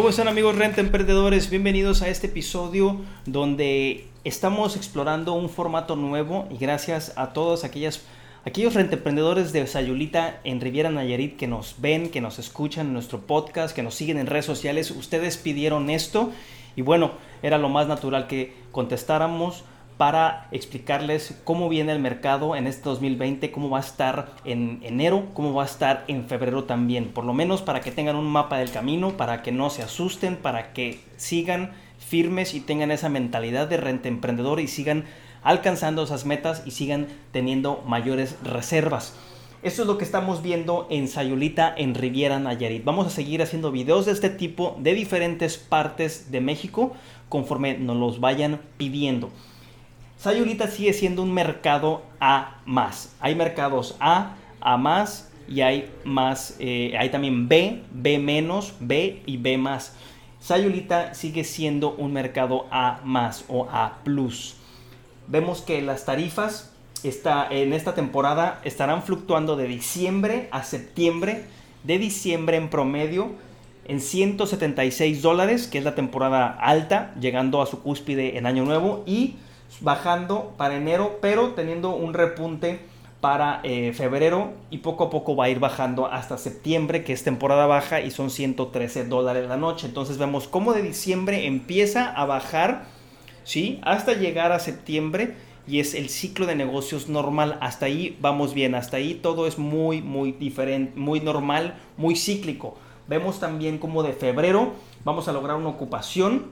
¿Cómo están amigos Renta Emprendedores? Bienvenidos a este episodio donde estamos explorando un formato nuevo y gracias a todos aquellas, aquellos renta emprendedores de Sayulita en Riviera Nayarit que nos ven, que nos escuchan en nuestro podcast, que nos siguen en redes sociales. Ustedes pidieron esto y bueno, era lo más natural que contestáramos para explicarles cómo viene el mercado en este 2020, cómo va a estar en enero, cómo va a estar en febrero también. Por lo menos para que tengan un mapa del camino, para que no se asusten, para que sigan firmes y tengan esa mentalidad de renta emprendedor y sigan alcanzando esas metas y sigan teniendo mayores reservas. Esto es lo que estamos viendo en Sayulita en Riviera Nayarit. Vamos a seguir haciendo videos de este tipo de diferentes partes de México conforme nos los vayan pidiendo. Sayulita sigue siendo un mercado A más. Hay mercados A, A más y hay más, eh, hay también B, B menos, B y B más. Sayulita sigue siendo un mercado A más o A plus. Vemos que las tarifas está, en esta temporada estarán fluctuando de diciembre a septiembre. De diciembre en promedio en 176 dólares, que es la temporada alta, llegando a su cúspide en Año Nuevo y bajando para enero, pero teniendo un repunte para eh, febrero y poco a poco va a ir bajando hasta septiembre, que es temporada baja y son 113 dólares la noche. Entonces vemos cómo de diciembre empieza a bajar, ¿sí? Hasta llegar a septiembre y es el ciclo de negocios normal. Hasta ahí vamos bien, hasta ahí todo es muy, muy diferente, muy normal, muy cíclico. Vemos también como de febrero vamos a lograr una ocupación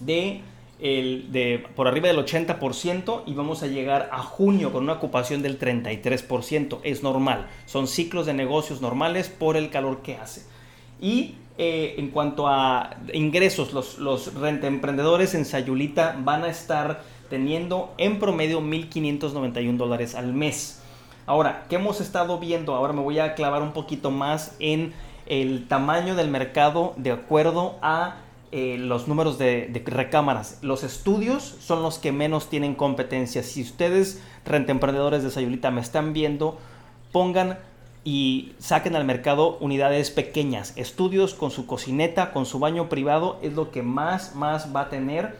de de, por arriba del 80% y vamos a llegar a junio con una ocupación del 33%. Es normal, son ciclos de negocios normales por el calor que hace. Y eh, en cuanto a ingresos, los, los rentemprendedores en Sayulita van a estar teniendo en promedio 1.591 dólares al mes. Ahora, ¿qué hemos estado viendo? Ahora me voy a clavar un poquito más en el tamaño del mercado de acuerdo a eh, los números de, recámaras. Los estudios son los que menos tienen competencia. Si ustedes, rentemprendedores de Sayulita, me están viendo, pongan y saquen al mercado unidades pequeñas. Estudios con su cocineta, con su baño privado, es lo que más, más va a tener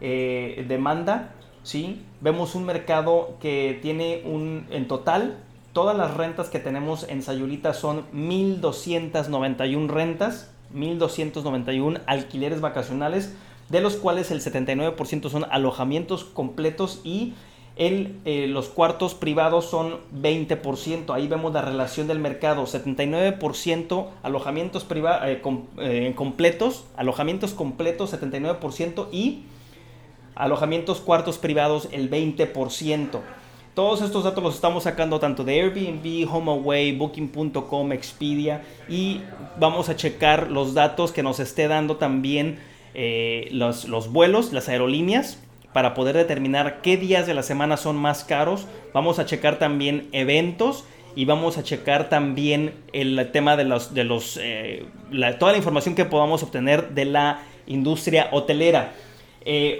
eh, demanda. ¿sí? Vemos un mercado que tiene un, en total, todas las rentas que tenemos en Sayulita son 1.291 rentas 1.291 alquileres vacacionales, de los cuales el 79% son alojamientos completos y el, eh, los cuartos privados son 20%. Ahí vemos la relación del mercado. 79% alojamientos privados eh, eh, completos, alojamientos completos 79% y alojamientos cuartos privados el 20%. Todos estos datos los estamos sacando tanto de Airbnb, HomeAway, Booking.com, Expedia y vamos a checar los datos que nos esté dando también eh, los, los, vuelos, las aerolíneas para poder determinar qué días de la semana son más caros. Vamos a checar también eventos y vamos a checar también el tema de los, de los eh, la, toda la información que podamos obtener de la industria hotelera. Eh,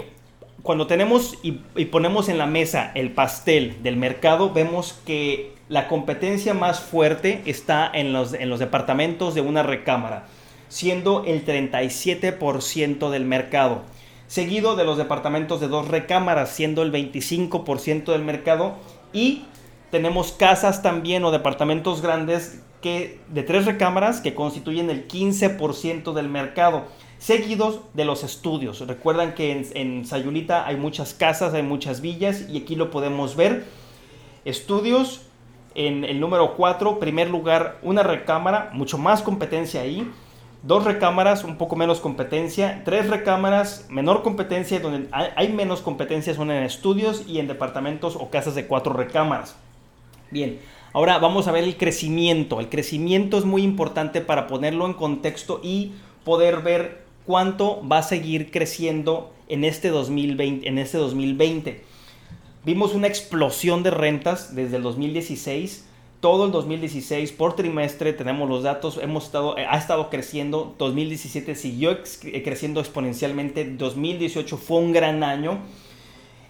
cuando tenemos y, ponemos en la mesa el pastel del mercado, vemos que la competencia más fuerte está en los, en los departamentos de una recámara, siendo el 37% del mercado, seguido de los departamentos de dos recámaras, siendo el 25% del mercado, y tenemos casas también o departamentos grandes que, de tres recámaras que constituyen el 15% del mercado seguidos de los estudios. Recuerdan que en, en, Sayulita hay muchas casas, hay muchas villas y aquí lo podemos ver. Estudios en el número 4, primer lugar, una recámara, mucho más competencia ahí. Dos recámaras, un poco menos competencia. Tres recámaras, menor competencia. Donde hay menos competencia son en estudios y en departamentos o casas de cuatro recámaras. Bien, ahora vamos a ver el crecimiento. El crecimiento es muy importante para ponerlo en contexto y poder ver cuánto va a seguir creciendo en este 2020. En este 2020. Vimos una explosión de rentas desde el 2016 todo el 2016 por trimestre tenemos los datos, hemos estado, ha estado creciendo, 2017 siguió eh, creciendo exponencialmente, 2018 fue un gran año.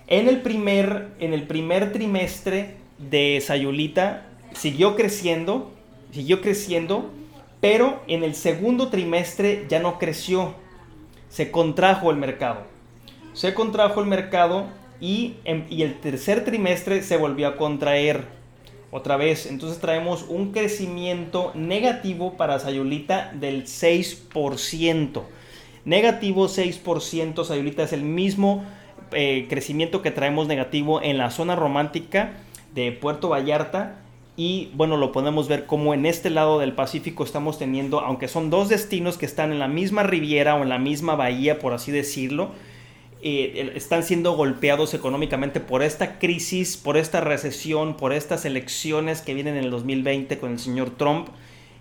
En el primer, en el primer trimestre de Sayulita siguió creciendo, siguió creciendo, pero en el segundo trimestre ya no creció, se contrajo el mercado. Se contrajo el mercado y, y el tercer trimestre se volvió a contraer otra vez. Entonces traemos un crecimiento negativo para Sayulita del 6%. Negativo 6%. Sayulita es el mismo eh, crecimiento que traemos negativo en la zona romántica de Puerto Vallarta. Y bueno, lo podemos ver como en este lado del Pacífico estamos teniendo, aunque son dos destinos que están en la misma riviera o en la misma bahía, por así decirlo, eh, están siendo golpeados económicamente por esta crisis, por esta recesión, por estas elecciones que vienen en el 2020 con el señor Trump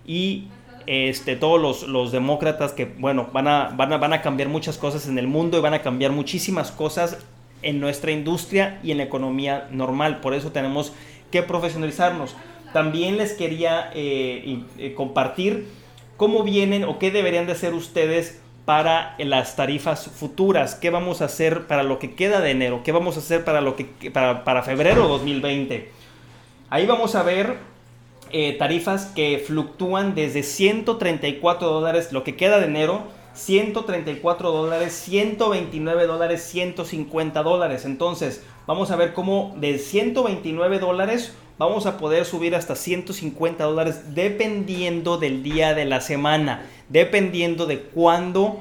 y este, todos los, demócratas que, bueno, van a, van, a, van a cambiar muchas cosas en el mundo y van a cambiar muchísimas cosas en nuestra industria y en la economía normal. Por eso tenemos que profesionalizarnos. También les quería eh, eh, compartir cómo vienen o qué deberían de hacer ustedes para las tarifas futuras, qué vamos a hacer para lo que queda de enero, qué vamos a hacer para, lo que, para, para febrero 2020. Ahí vamos a ver eh, tarifas que fluctúan desde 134 dólares, lo que queda de enero, 134 dólares, 129 dólares, 150 dólares. Entonces, vamos a ver cómo de 129 dólares vamos a poder subir hasta 150 dólares dependiendo del día de la semana, dependiendo de cuándo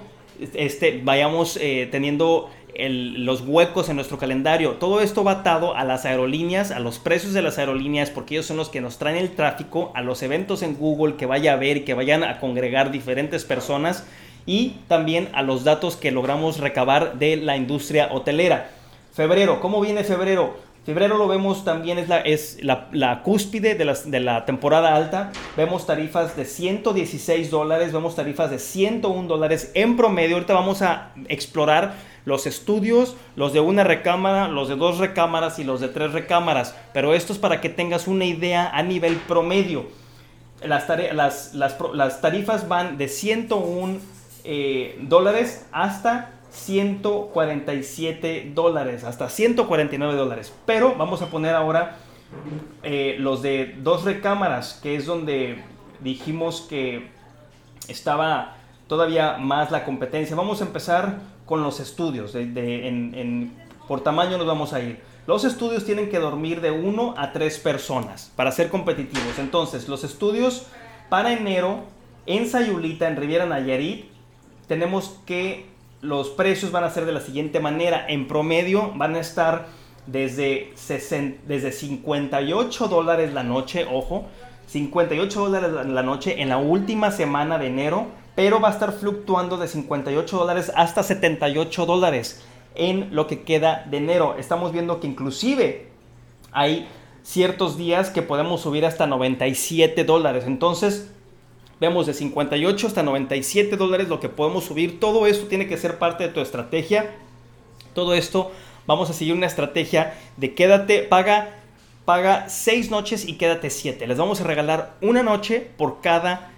este, vayamos eh, teniendo los huecos en nuestro calendario. Todo esto va atado a las aerolíneas, a los precios de las aerolíneas, porque ellos son los que nos traen el tráfico, a los eventos en Google que vaya a ver que vayan a congregar diferentes personas y también a los datos que logramos recabar de la industria hotelera. Febrero, ¿cómo viene febrero? Febrero lo vemos también es la, es la, cúspide de, de, la temporada alta. Vemos tarifas de 116 dólares, vemos tarifas de 101 dólares en promedio. Ahorita vamos a explorar los estudios, los de una recámara, los de dos recámaras y los de tres recámaras. Pero esto es para que tengas una idea a nivel promedio. Las, las, las, tarifas van de 101 eh, dólares hasta 147 dólares, hasta 149 dólares. Pero vamos a poner ahora eh, los de dos recámaras, que es donde dijimos que estaba todavía más la competencia. Vamos a empezar con los estudios. por tamaño nos vamos a ir. Los estudios tienen que dormir de 1 a 3 personas para ser competitivos. Entonces, los estudios para enero en Sayulita, en Riviera Nayarit, tenemos que los precios van a ser de la siguiente manera. En promedio van a estar desde, desde 58 dólares la noche, ojo, 58 dólares la noche en la última semana de enero, pero va a estar fluctuando de 58 dólares hasta 78 dólares en lo que queda de enero. Estamos viendo que inclusive hay ciertos días que podemos subir hasta 97 dólares. Entonces, Vemos de 58 hasta 97 dólares lo que podemos subir. Todo esto tiene que ser parte de tu estrategia. Todo esto vamos a seguir una estrategia de quédate, paga, paga 6 noches y quédate 7. Les vamos a regalar una noche por cada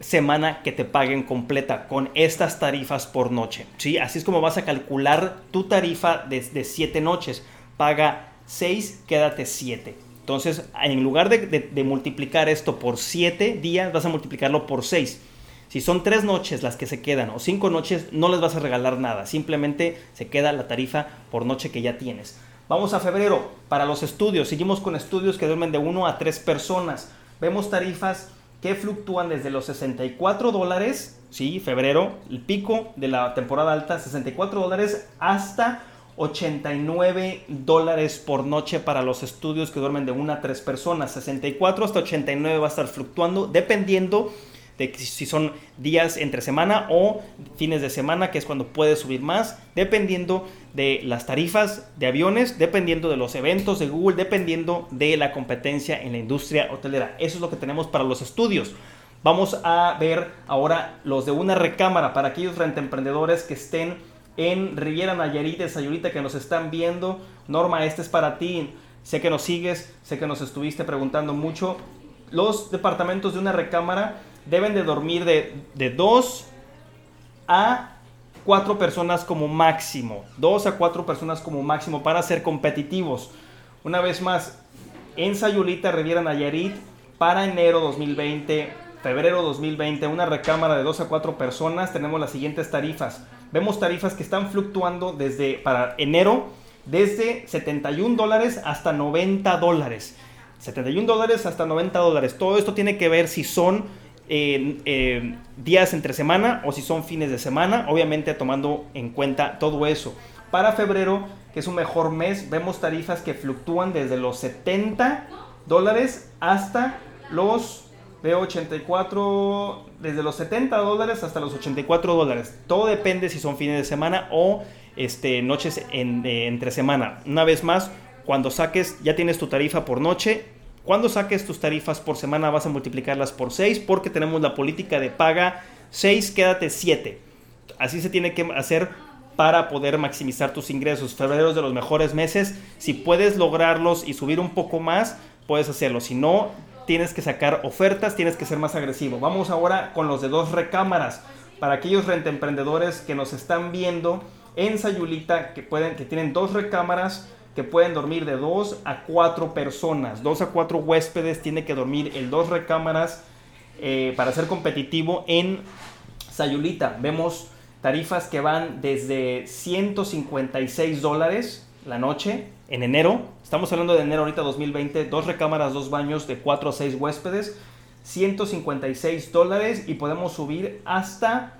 semana que te paguen completa con estas tarifas por noche. ¿sí? Así es como vas a calcular tu tarifa de 7 noches. Paga 6, quédate 7. Entonces, en lugar de, multiplicar esto por 7 días, vas a multiplicarlo por 6. Si son 3 noches las que se quedan o 5 noches, no les vas a regalar nada. Simplemente se queda la tarifa por noche que ya tienes. Vamos a febrero. Para los estudios, seguimos con estudios que duermen de 1 a 3 personas. Vemos tarifas que fluctúan desde los 64 dólares, sí, febrero, el pico de la temporada alta, 64 dólares, hasta 89 dólares por noche para los estudios que duermen de una a tres personas. 64 hasta 89 va a estar fluctuando dependiendo de si son días entre semana o fines de semana, que es cuando puede subir más, dependiendo de las tarifas de aviones, dependiendo de los eventos de Google, dependiendo de la competencia en la industria hotelera. Eso es lo que tenemos para los estudios. Vamos a ver ahora los de una recámara para aquellos rentemprendedores que estén en Riviera Nayarit de Sayulita que nos están viendo. Norma, este es para ti. Sé que nos sigues, sé que nos estuviste preguntando mucho. Los departamentos de una recámara deben de dormir de, de dos a cuatro personas como máximo. Dos a cuatro personas como máximo para ser competitivos. Una vez más, en Sayulita, Riviera Nayarit, para enero 2020, febrero 2020, una recámara de dos a cuatro personas, tenemos las siguientes tarifas. Vemos tarifas que están fluctuando desde, para enero, desde 71 dólares hasta 90 dólares. 71 dólares hasta 90 dólares. Todo esto tiene que ver si son eh, días entre semana o si son fines de semana, obviamente tomando en cuenta todo eso. Para febrero, que es un mejor mes, vemos tarifas que fluctúan desde los 70 dólares hasta los veo 84, desde los 70 dólares hasta los 84 dólares. Todo depende si son fines de semana o este, noches entre semana. Una vez más, cuando saques, ya tienes tu tarifa por noche cuando saques tus tarifas por semana vas a multiplicarlas por 6 porque tenemos la política de paga 6, quédate 7. Así se tiene que hacer para poder maximizar tus ingresos. Febrero es de los mejores meses. Si puedes lograrlos y subir un poco más, puedes hacerlo. Si no, tienes que sacar ofertas, tienes que ser más agresivo. Vamos ahora con los de dos recámaras. Para aquellos rentemprendedores que nos están viendo en Sayulita, que, pueden, que tienen dos recámaras, que pueden dormir de 2 a 4 personas. 2 a 4 huéspedes tiene que dormir en dos recámaras eh, para ser competitivo en Sayulita. Vemos tarifas que van desde 156 dólares la noche en enero. Estamos hablando de enero ahorita 2020. Dos recámaras, dos baños de 4 a 6 huéspedes. 156 dólares y podemos subir hasta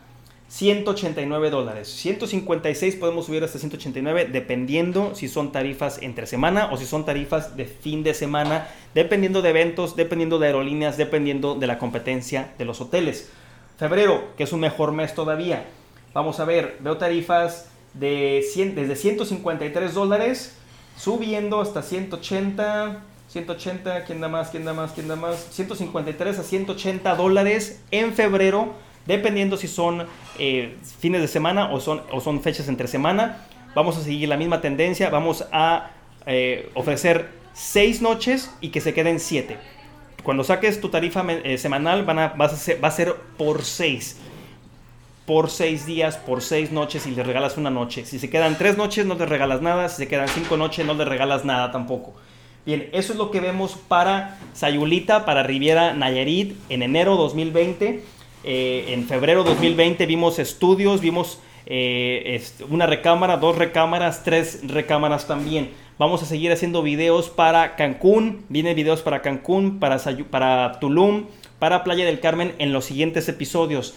189 dólares. 156 podemos subir hasta 189 dependiendo si son tarifas entre semana o si son tarifas de fin de semana, dependiendo de eventos, dependiendo de aerolíneas, dependiendo de la competencia de los hoteles. Febrero, que es un mejor mes todavía. Vamos a ver, veo tarifas de 100, desde 153 dólares subiendo hasta 180. 180, ¿quién da más? ¿Quién da más? ¿Quién da más? 153 a 180 dólares en febrero dependiendo si son eh, fines de semana o son, o son fechas entre semana. Vamos a seguir la misma tendencia, vamos a eh, ofrecer seis noches y que se queden siete. Cuando saques tu tarifa eh, semanal van a, va a ser por seis. Por seis días, por seis noches y le regalas una noche. Si se quedan tres noches no te regalas nada, si se quedan cinco noches no le regalas nada tampoco. Bien, eso es lo que vemos para Sayulita, para Riviera Nayarit en enero 2020. Eh, en febrero 2020 vimos estudios, vimos eh, una recámara, dos recámaras, tres recámaras también. Vamos a seguir haciendo videos para Cancún, vienen videos para Cancún, para Tulum, para Playa del Carmen en los siguientes episodios.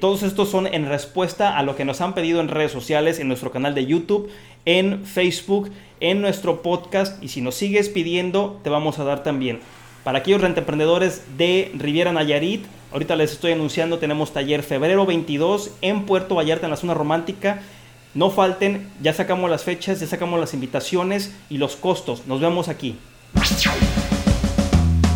Todos estos son en respuesta a lo que nos han pedido en redes sociales, en nuestro canal de YouTube, en Facebook, en nuestro podcast y si nos sigues pidiendo te vamos a dar también. Para aquellos rentemprendedores de Riviera Nayarit, Ahorita les estoy anunciando, tenemos taller febrero 22 en Puerto Vallarta, en la zona romántica. No falten, ya sacamos las fechas, ya sacamos las invitaciones y los costos. Nos vemos aquí.